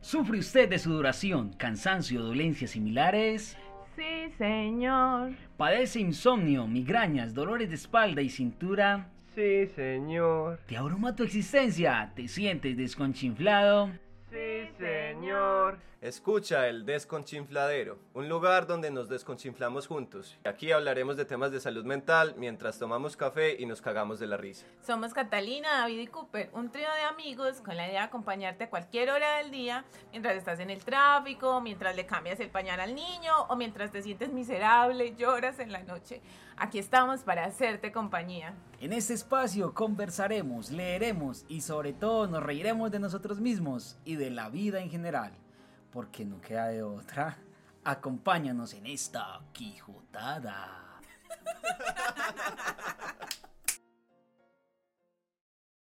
¿Sufre usted de sudoración, cansancio o dolencias similares? Sí, señor. ¿Padece insomnio, migrañas, dolores de espalda y cintura? Sí, señor. ¿Te abruma tu existencia? ¿Te sientes desconchinflado? Sí, señor. Escucha el Desconchinfladero, un lugar donde nos desconchinflamos juntos. Aquí hablaremos de temas de salud mental mientras tomamos café y nos cagamos de la risa. Somos Catalina, David y Cooper, un trío de amigos con la idea de acompañarte a cualquier hora del día, mientras estás en el tráfico, mientras le cambias el pañal al niño o mientras te sientes miserable, lloras en la noche. Aquí estamos para hacerte compañía. En este espacio conversaremos, leeremos y sobre todo nos reiremos de nosotros mismos y de la vida en general porque no queda de otra. Acompáñanos en esta Quijotada.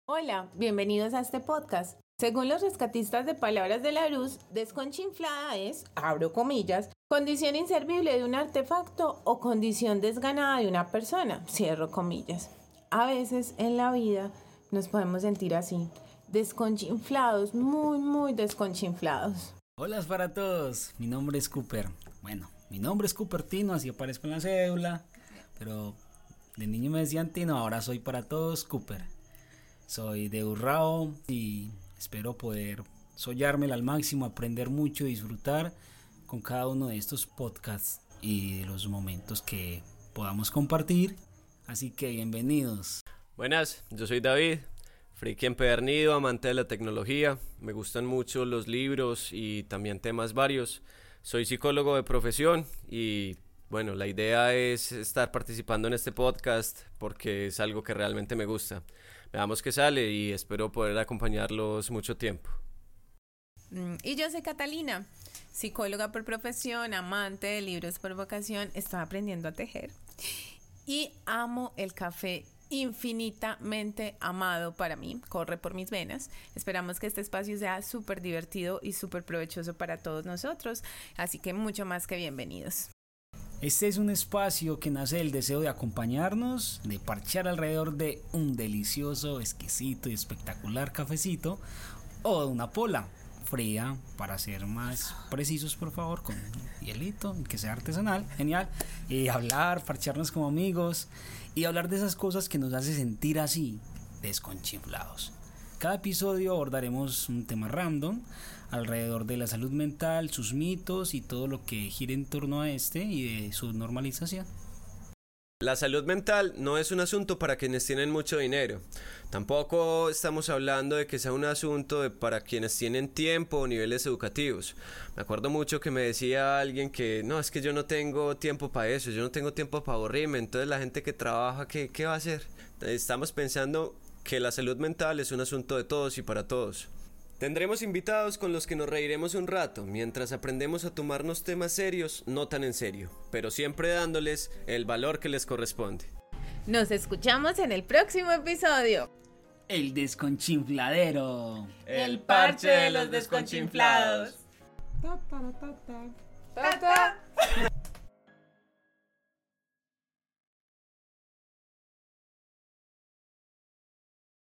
Hola, bienvenidos a este podcast. Según los rescatistas de Palabras de la Luz, desconchinflada es, abro comillas, condición inservible de un artefacto o condición desganada de una persona, cierro comillas. A veces en la vida nos podemos sentir así, desconchinflados, muy, muy desconchinflados. Hola para todos, mi nombre es Cooper. Bueno, mi nombre es Cooper Tino, así aparezco en la cédula, pero de niño me decían Tino, ahora soy para todos Cooper. Soy de Urrao y espero poder soñármela al máximo, aprender mucho y disfrutar con cada uno de estos podcasts y de los momentos que podamos compartir. Así que bienvenidos. Buenas, yo soy David, Friki empedernido, amante de la tecnología, me gustan mucho los libros y también temas varios. Soy psicólogo de profesión y bueno, la idea es estar participando en este podcast porque es algo que realmente me gusta. Veamos qué sale y espero poder acompañarlos mucho tiempo. Mm, y yo soy Catalina, psicóloga por profesión, amante de libros por vocación, estoy aprendiendo a tejer y amo el café infinitamente amado para mí, corre por mis venas. Esperamos que este espacio sea súper divertido y súper provechoso para todos nosotros, así que mucho más que bienvenidos. Este es un espacio que nace del deseo de acompañarnos, de parchar alrededor de un delicioso, exquisito y espectacular cafecito o de una pola fría, para ser más precisos, por favor, con hielito, que sea artesanal, genial, y hablar, parcharnos como amigos y hablar de esas cosas que nos hace sentir así, desconchiflados. Cada episodio abordaremos un tema random alrededor de la salud mental, sus mitos y todo lo que gira en torno a este y de su normalización. La salud mental no es un asunto para quienes tienen mucho dinero. Tampoco estamos hablando de que sea un asunto de para quienes tienen tiempo o niveles educativos. Me acuerdo mucho que me decía alguien que no, es que yo no tengo tiempo para eso, yo no tengo tiempo para aburrirme, entonces la gente que trabaja, ¿qué, qué va a hacer? Estamos pensando que la salud mental es un asunto de todos y para todos. Tendremos invitados con los que nos reiremos un rato mientras aprendemos a tomarnos temas serios no tan en serio, pero siempre dándoles el valor que les corresponde. Nos escuchamos en el próximo episodio. El desconchinfladero. El parche de los desconchinflados. Ta, ta, ta,